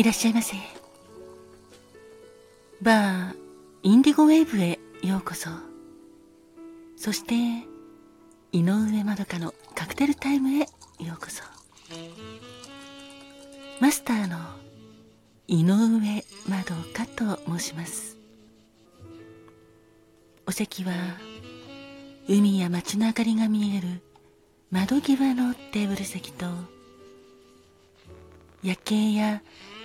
いらっしゃいませ。バーインディゴウェーブへようこそ。そして井上まどかのカクテルタイムへようこそ。マスターの井上まどかと申します。お席は海や街の明かりが見える窓際のテーブル席と夜景や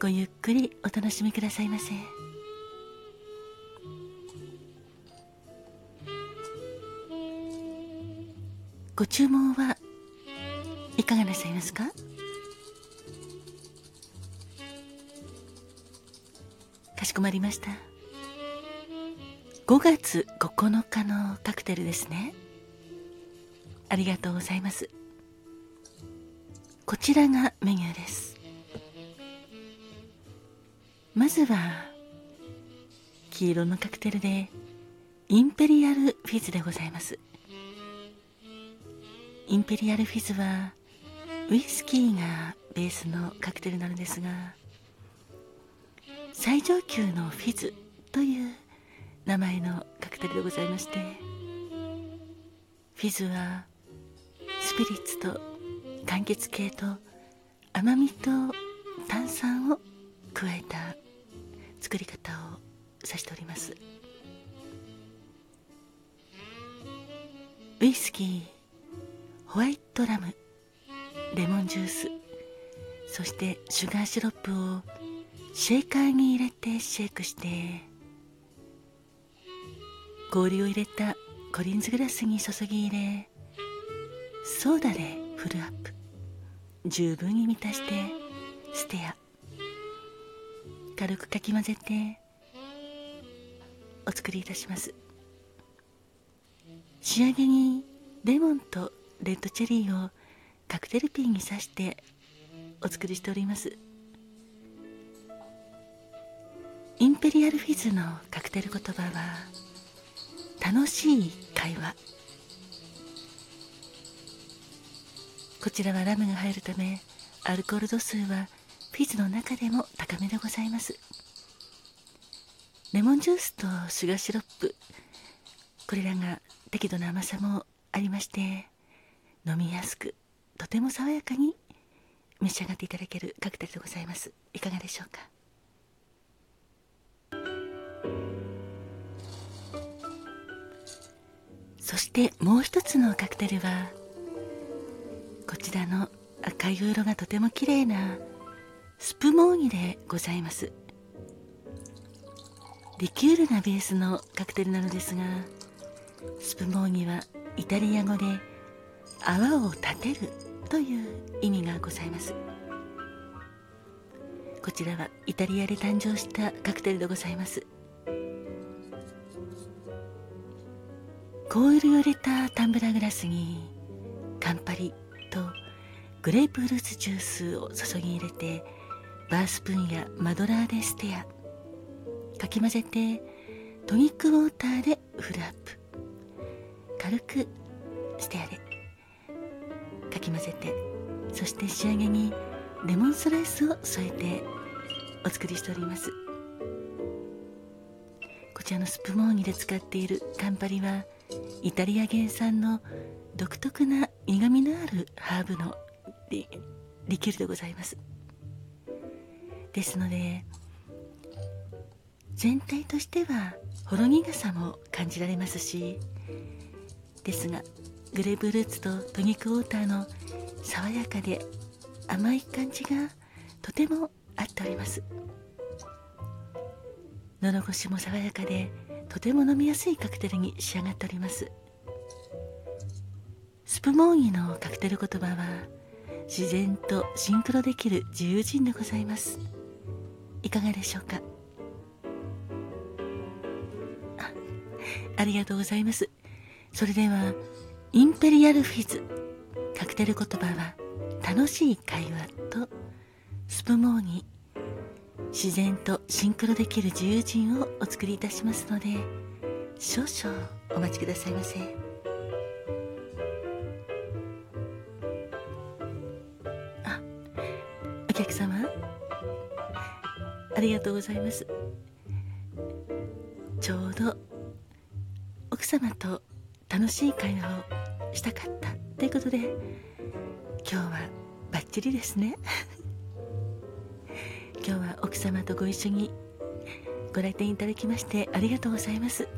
ごゆっくりお楽しみくださいませ。ご注文はいかがなさいますか？かしこまりました。5月9日のカクテルですね。ありがとうございます。こちらがメニューです。まずは黄色のカクテルでインペリアルフィズでございます。インペリアルフィズはウイスキーがベースのカクテルなのですが最上級のフィズという名前のカクテルでございましてフィズはスピリッツと柑橘系と甘みと炭酸を加えた作り方を指しております。ウイスキーホワイトラムレモンジュースそしてシュガーシロップをシェーカーに入れてシェイクして氷を入れたコリンズグラスに注ぎ入れソーダでフルアップ。十分に満たしてステア。軽くかき混ぜてお作りいたします。仕上げにレモンとレッドチェリーをカクテルピンに刺してお作りしております。インペリアルフィズのカクテル言葉は楽しい会話。こちらはラムが入るためアルコール度数はフィズの中でも高めでございます。レモンジュースとシュガーシロップ。これらが適度な甘さもありまして飲みやすくとても爽やかに召し上がっていただけるカクテルでございます。いかがでしょうか？そしてもう一つのカクテルはこちらの赤い色がとても綺麗なスプモーニでございます。リキュールがベースのカクテルなのですがスプモーニはイタリア語で泡を立てるという意味がございます。こちらはイタリアで誕生したカクテルでございます。コールを入れたタンブラグラスにカンパリとグレープフルーツジュースを注ぎ入れてバースプーンやマドラーでステア。かき混ぜてトニックウォーターでフルアップ。軽くステアで。かき混ぜてそして仕上げにレモンスライスを添えてお作りしております。こちらのスプモーニで使っているカンパリはイタリア原産の独特な苦みのあるハーブのリリキュールでございます。ですので全体としてはほろ苦さも感じられますしですがグレープフルーツとトニックウォーターの爽やかで甘い感じがとても合っております。喉越しも爽やかでとても飲みやすいカクテルに仕上がっております。スプモーニのカクテル言葉は自然とシンクロできる自由人でございます。いかがでしょうか？あありがとうございます。それではインペリアルフィズカクテル言葉は楽しい会話とスプモーニ自然とシンクロできる自由人をお作りいたしますので少々お待ちくださいませ。あお客様ありがとうございます。ちょうど奥様と楽しい会話をしたかったということで今日はバッチリですね。今日は奥様とご一緒にご来店いただきましてありがとうございます。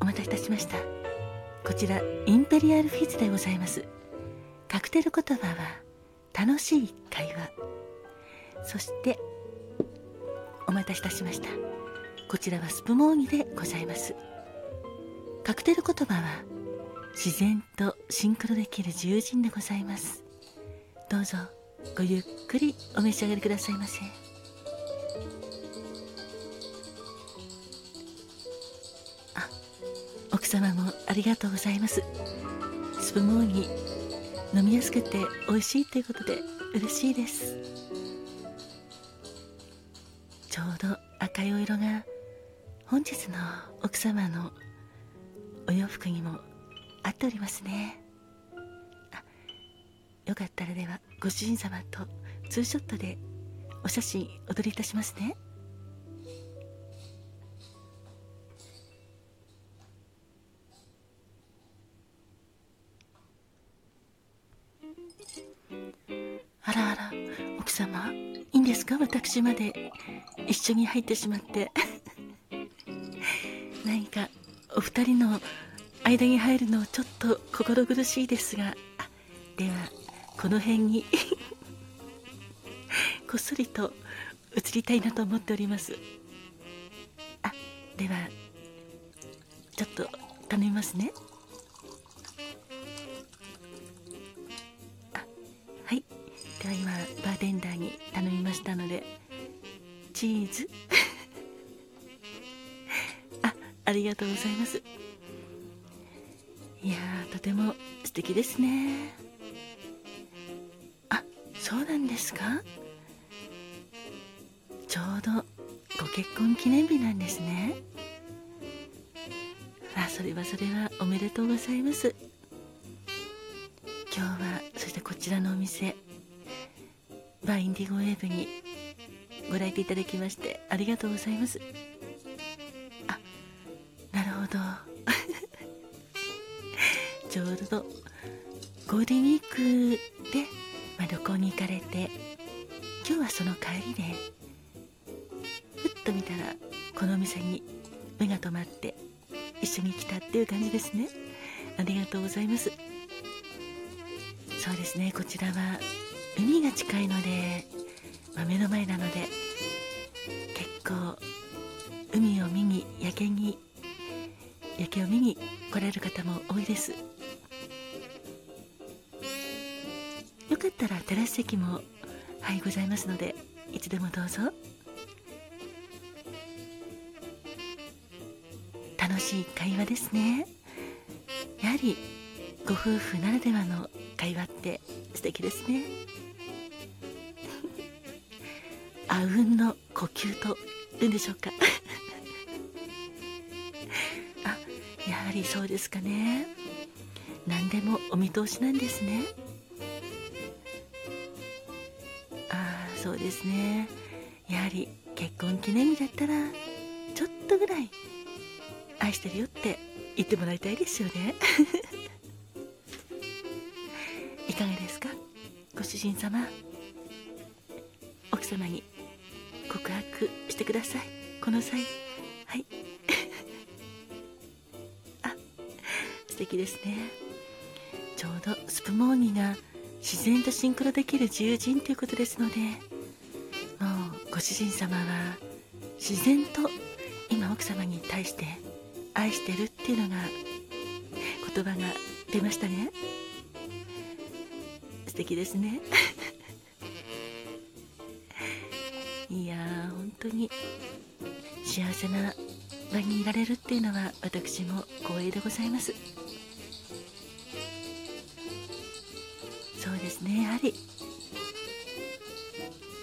お待たせいたしました。こちらインペリアルフィズでございます。カクテル言葉は楽しい会話。そしてお待たせいたしました。こちらはスプモーニでございます。カクテル言葉は自然とシンクロできる自由人でございます。どうぞごゆっくりお召し上がりくださいませ。あ奥様もありがとうございます。スプモーニ飲みやすくて美味しいということで嬉しいです。ちょうど赤いお色が本日の奥様のお洋服にも合っておりますね。あよかったらではご主人様とツーショットでお写真お撮りいたしますね。あらあら奥様いいんですか？私まで。一緒に入ってしまって。何かお二人の間に入るのちょっと心苦しいですが。ではこの辺に。こっそりと移りたいなと思っております。あではちょっと頼みますね。は今バーテンダーに頼みましたのでチーズ？あありがとうございます。いやとても素敵ですね。あそうなんですか？ちょうどご結婚記念日なんですね。あそれはそれはおめでとうございます。今日はそしてこちらのお店バーインディゴウェーブにご来店いただきましてありがとうございます。あなるほど。ちょうどゴールデンウィークで、まあ、旅行に行かれて今日はその帰りでふっと見たらこのお店に目が留まって一緒に来たっていう感じですね。ありがとうございます。そうですねこちらは海が近いので、まあ、目の前なので結構海を見に夜景に夜景を見に来られる方も多いです。よかったらテラス席もはいございますのでいつでもどうぞ。楽しい会話ですね。やはりご夫婦ならではの会話って素敵ですね。あうんの呼吸と言うんでしょうか。あやはりそうですかね。何でもお見通しなんですね。ああそうですね。やはり結婚記念日だったらちょっとぐらい愛してるよって言ってもらいたいですよね。いかがですか？ご主人様奥様に告白してください。この際。はい。あ素敵ですね。ちょうどスプモーニが自然とシンクロできる自由人ということですのでもうご主人様は自然と今奥様に対して愛してるっていうのが言葉が出ましたね。素敵ですね。当に幸せな場にいられるっていうのは私も光栄でございます。そうですね。やはり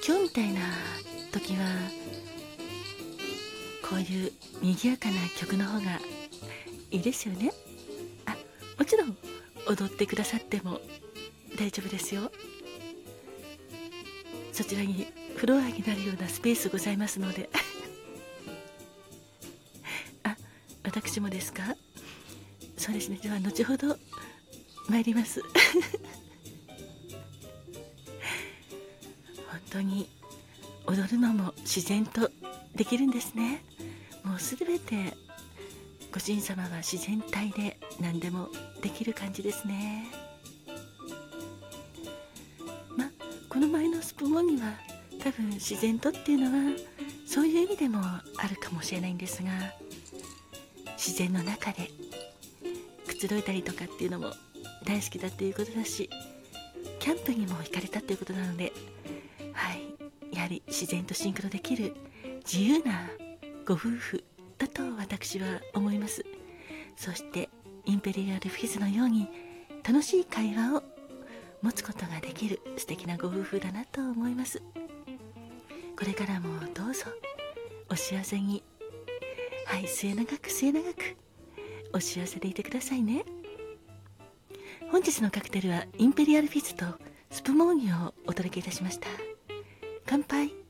今日みたいな時はこういう賑やかな曲の方がいいですよね。あもちろん踊ってくださっても大丈夫ですよ。そちらにフロアになるようなスペースございますので。あ私もですか？そうですね。では後ほど参ります。本当に踊るのも自然とできるんですね。もうすべてご神様は自然体で何でもできる感じですね。まこの前のスプモンには多分自然とっていうのはそういう意味でもあるかもしれないんですが自然の中でくつろいだりとかっていうのも大好きだっていうことだしキャンプにも行かれたっていうことなのではいやはり自然とシンクロできる自由なご夫婦だと私は思います。そしてインペリアルフィズのように楽しい会話を持つことができる素敵なご夫婦だなと思います。これからもどうぞ。お幸せに。はい末永く末永く。お幸せでいてくださいね。本日のカクテルはインペリアルフィズとスプモーニをお届けいたしました。乾杯。